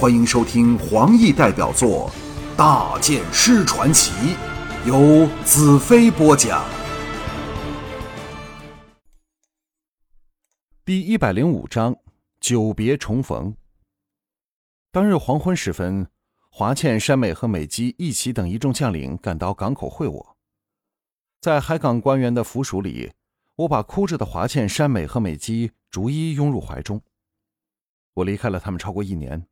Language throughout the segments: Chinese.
欢迎收听黄奕代表作《大剑师传奇》，由子飞播讲。第一百零五章：久别重逢。当日黄昏时分，华倩、山美和美姬一起等一众将领赶到港口会我。在海港官员的府署里，我把哭着的华倩、山美和美姬逐一拥入怀中。我离开了他们超过一年。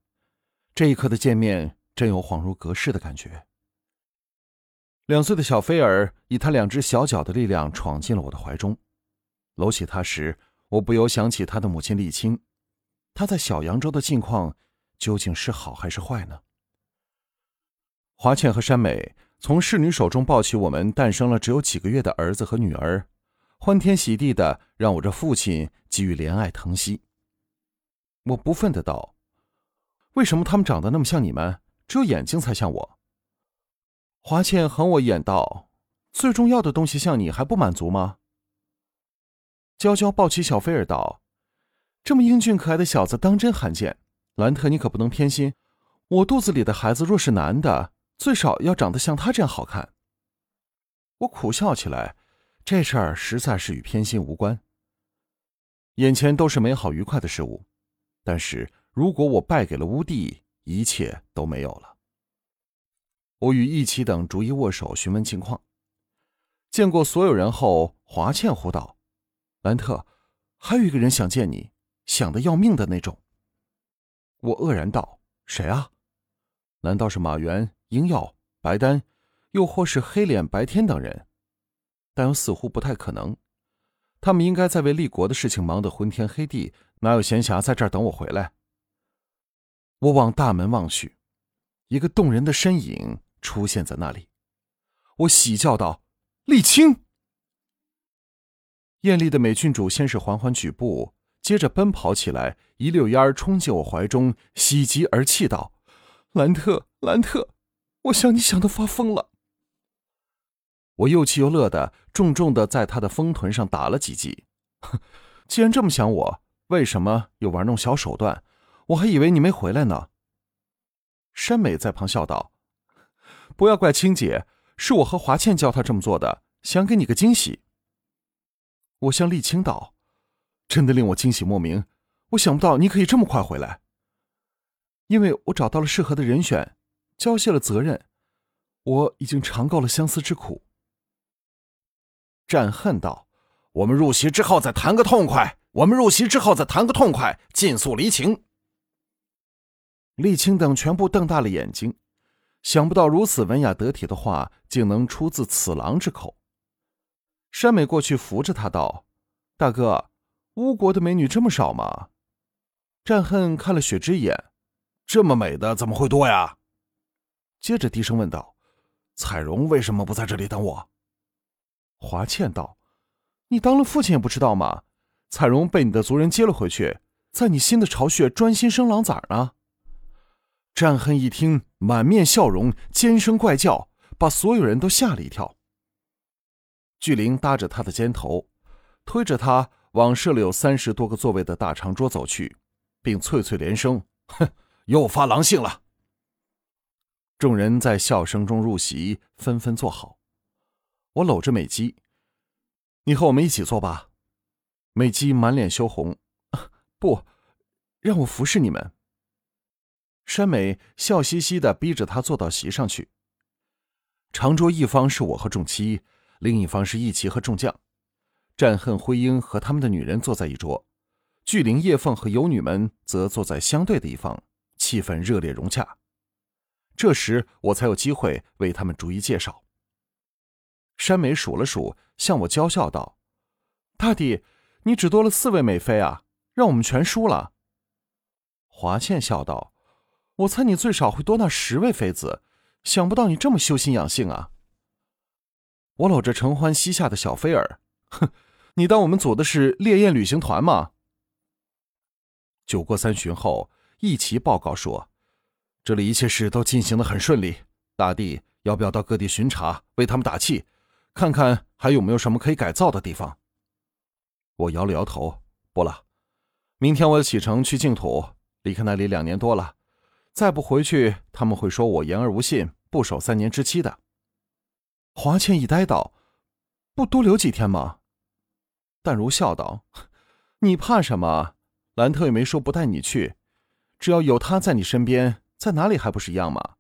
这一刻的见面，真有恍如隔世的感觉。两岁的小菲儿以他两只小脚的力量闯进了我的怀中，搂起他时，我不由想起他的母亲丽青。他在小扬州的境况究竟是好还是坏呢？华倩和山美从侍女手中抱起我们诞生了只有几个月的儿子和女儿，欢天喜地的让我这父亲给予怜爱疼惜。我不忿的道。为什么他们长得那么像你们？只有眼睛才像我。华倩横我一眼道：“最重要的东西像你还不满足吗？”娇娇抱起小菲儿道：“这么英俊可爱的小子当真罕见，兰特你可不能偏心。我肚子里的孩子若是男的，最少要长得像他这样好看。”我苦笑起来，这事儿实在是与偏心无关。眼前都是美好愉快的事物，但是。如果我败给了乌帝，一切都没有了。我与义奇等逐一握手，询问情况。见过所有人后，华倩呼道：“兰特，还有一个人想见你，想的要命的那种。”我愕然道：“谁啊？难道是马原、英耀、白丹，又或是黑脸白天等人？但又似乎不太可能。他们应该在为立国的事情忙得昏天黑地，哪有闲暇在这儿等我回来？”我往大门望去，一个动人的身影出现在那里。我喜叫道：“沥青！”艳丽的美郡主先是缓缓举步，接着奔跑起来，一溜烟儿冲进我怀中，喜极而泣道：“兰特，兰特，我想你想的发疯了。”我又气又乐的，重重的在他的丰臀上打了几记。既然这么想我，为什么又玩弄小手段？我还以为你没回来呢。山美在旁笑道：“不要怪青姐，是我和华倩叫她这么做的，想给你个惊喜。”我向丽青道：“真的令我惊喜莫名，我想不到你可以这么快回来。因为我找到了适合的人选，交卸了责任，我已经尝够了相思之苦。”战恨道：“我们入席之后再谈个痛快，我们入席之后再谈个痛快，尽诉离情。”沥青等全部瞪大了眼睛，想不到如此文雅得体的话竟能出自此郎之口。山美过去扶着他道：“大哥，乌国的美女这么少吗？”战恨看了雪之眼：“这么美的怎么会多呀？”接着低声问道：“彩荣为什么不在这里等我？”华倩道：“你当了父亲也不知道吗？彩荣被你的族人接了回去，在你新的巢穴专心生狼崽呢。”战恨一听，满面笑容，尖声怪叫，把所有人都吓了一跳。巨灵搭着他的肩头，推着他往设了有三十多个座位的大长桌走去，并脆脆连声：“哼，又发狼性了。”众人在笑声中入席，纷纷坐好。我搂着美姬：“你和我们一起坐吧。”美姬满脸羞红：“不，让我服侍你们。”山美笑嘻嘻的逼着他坐到席上去。长桌一方是我和众妻，另一方是义旗和众将。战恨灰鹰和他们的女人坐在一桌，巨灵叶凤和游女们则坐在相对的一方，气氛热烈融洽。这时我才有机会为他们逐一介绍。山美数了数，向我娇笑道：“大弟，你只多了四位美妃啊，让我们全输了。”华倩笑道。我猜你最少会多纳十位妃子，想不到你这么修心养性啊！我搂着承欢膝下的小菲儿，哼，你当我们组的是烈焰旅行团吗？酒过三巡后，一齐报告说，这里一切事都进行的很顺利。大帝要不要到各地巡查，为他们打气，看看还有没有什么可以改造的地方？我摇了摇头，不了。明天我要启程去净土，离开那里两年多了。再不回去，他们会说我言而无信，不守三年之期的。华倩一呆道：“不多留几天吗？”淡如笑道：“你怕什么？兰特也没说不带你去，只要有他在你身边，在哪里还不是一样吗？”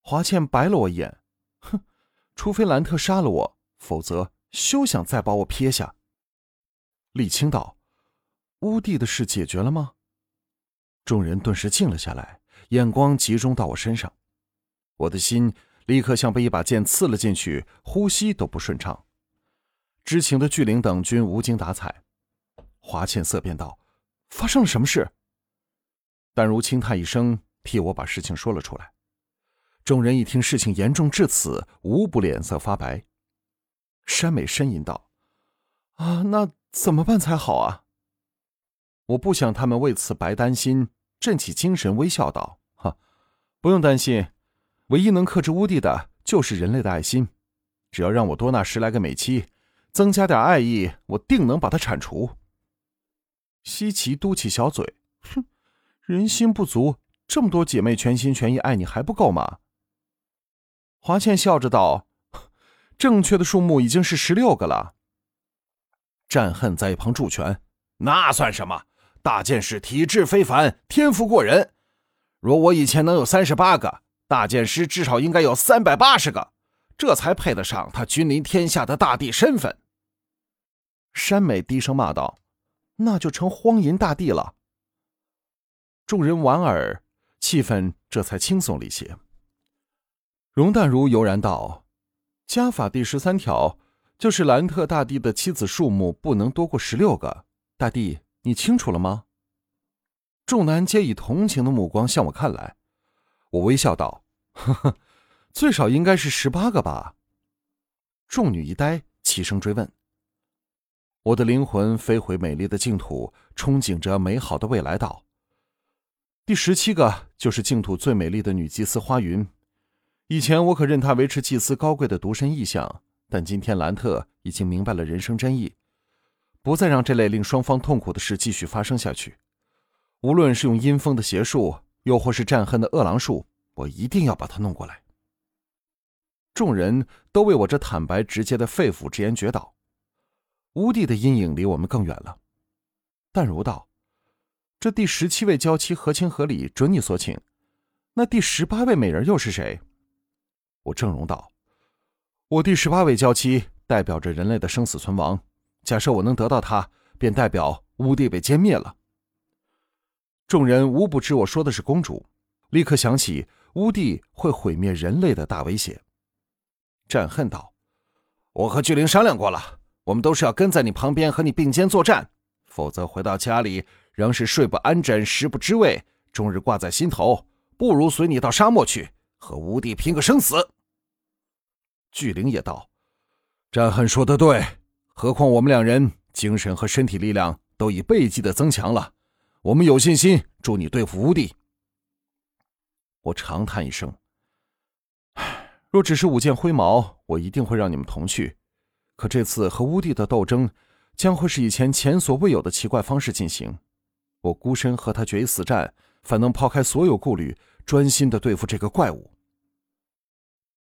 华倩白了我一眼，哼，除非兰特杀了我，否则休想再把我撇下。李青道：“乌帝的事解决了吗？”众人顿时静了下来，眼光集中到我身上，我的心立刻像被一把剑刺了进去，呼吸都不顺畅。知情的巨灵等均无精打采。华倩色变道：“发生了什么事？”但如轻叹一声，替我把事情说了出来。众人一听事情严重至此，无不脸色发白。山美呻吟道：“啊，那怎么办才好啊？”我不想他们为此白担心，振起精神，微笑道：“哈，不用担心，唯一能克制乌帝的，就是人类的爱心。只要让我多纳十来个美妻。”增加点爱意，我定能把他铲除。西岐嘟起小嘴，哼，人心不足，这么多姐妹全心全意爱你还不够吗？华倩笑着道：“正确的数目已经是十六个了。”战恨在一旁助拳：“那算什么？大剑士体质非凡，天赋过人。若我以前能有三十八个，大剑师至少应该有三百八十个，这才配得上他君临天下的大帝身份。”山美低声骂道：“那就成荒淫大帝了。”众人莞尔，气氛这才轻松了一些。容淡如悠然道：“家法第十三条，就是兰特大帝的妻子数目不能多过十六个。大帝，你清楚了吗？”众男皆以同情的目光向我看来，我微笑道：“呵呵，最少应该是十八个吧。”众女一呆，齐声追问。我的灵魂飞回美丽的净土，憧憬着美好的未来。道：“第十七个就是净土最美丽的女祭司花云。以前我可任她维持祭司高贵的独身意象，但今天兰特已经明白了人生真意，不再让这类令双方痛苦的事继续发生下去。无论是用阴风的邪术，又或是战恨的恶狼术，我一定要把他弄过来。”众人都为我这坦白直接的肺腑之言绝倒。乌帝的阴影离我们更远了，淡如道：“这第十七位娇妻合情合理，准你所请。那第十八位美人又是谁？”我郑容道：“我第十八位娇妻代表着人类的生死存亡。假设我能得到他，便代表乌帝被歼灭了。”众人无不知我说的是公主，立刻想起乌帝会毁灭人类的大威胁。战恨道：“我和巨灵商量过了。”我们都是要跟在你旁边和你并肩作战，否则回到家里仍是睡不安枕、食不知味，终日挂在心头。不如随你到沙漠去，和吴帝拼个生死。巨灵也道：“战恨说的对，何况我们两人精神和身体力量都已倍计的增强了，我们有信心助你对付吴帝。”我长叹一声：“唉，若只是舞剑挥毛，我一定会让你们同去。”可这次和乌帝的斗争，将会是以前前所未有的奇怪方式进行。我孤身和他决一死战，反能抛开所有顾虑，专心的对付这个怪物。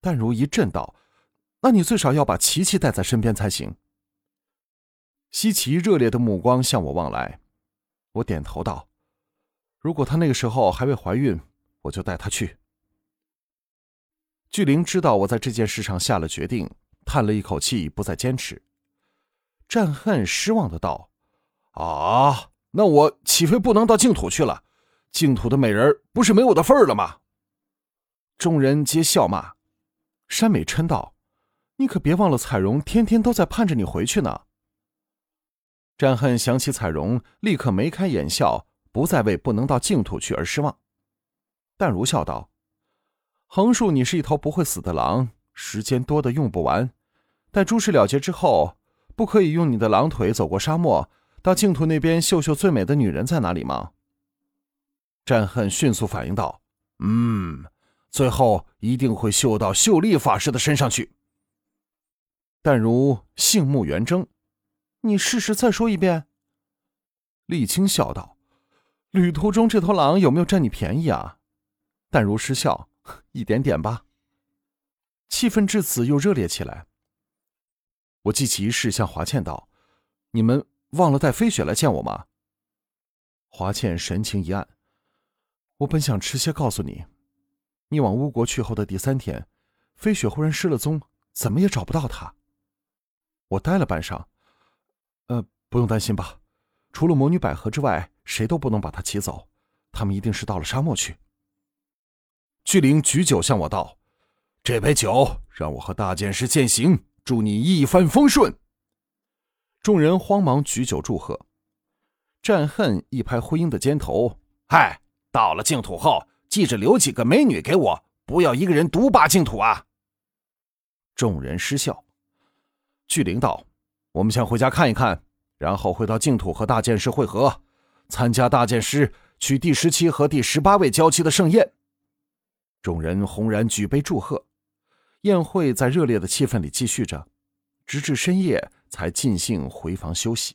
淡如一震道：“那你最少要把琪琪带在身边才行。”西岐热烈的目光向我望来，我点头道：“如果她那个时候还未怀孕，我就带她去。”巨灵知道我在这件事上下了决定。叹了一口气，不再坚持。战恨失望的道：“啊，那我岂非不能到净土去了？净土的美人不是没我的份儿了吗？”众人皆笑骂。山美嗔道：“你可别忘了，彩荣天天都在盼着你回去呢。”战恨想起彩荣，立刻眉开眼笑，不再为不能到净土去而失望。淡如笑道：“横竖，你是一头不会死的狼。”时间多的用不完，待诸事了结之后，不可以用你的狼腿走过沙漠，到净土那边秀秀最美的女人在哪里吗？战恨迅速反应道：“嗯，最后一定会秀到秀丽法师的身上去。”但如杏目圆睁，你试试再说一遍。沥青笑道：“旅途中这头狼有没有占你便宜啊？淡如失笑，一点点吧。气氛至此又热烈起来。我记起一事，向华倩道：“你们忘了带飞雪来见我吗？”华倩神情一暗。我本想迟些告诉你，你往乌国去后的第三天，飞雪忽然失了踪，怎么也找不到她。我呆了半晌，呃，不用担心吧，除了魔女百合之外，谁都不能把她骑走，他们一定是到了沙漠去。巨灵举酒向我道：“这杯酒让我和大剑师践行，祝你一帆风顺。”众人慌忙举酒祝贺。战恨一拍灰鹰的肩头：“嗨！”到了净土后，记着留几个美女给我，不要一个人独霸净土啊！众人失笑。巨灵道：“我们先回家看一看，然后回到净土和大剑师会合，参加大剑师娶第十七和第十八位娇妻的盛宴。”众人轰然举杯祝贺。宴会在热烈的气氛里继续着，直至深夜才尽兴回房休息。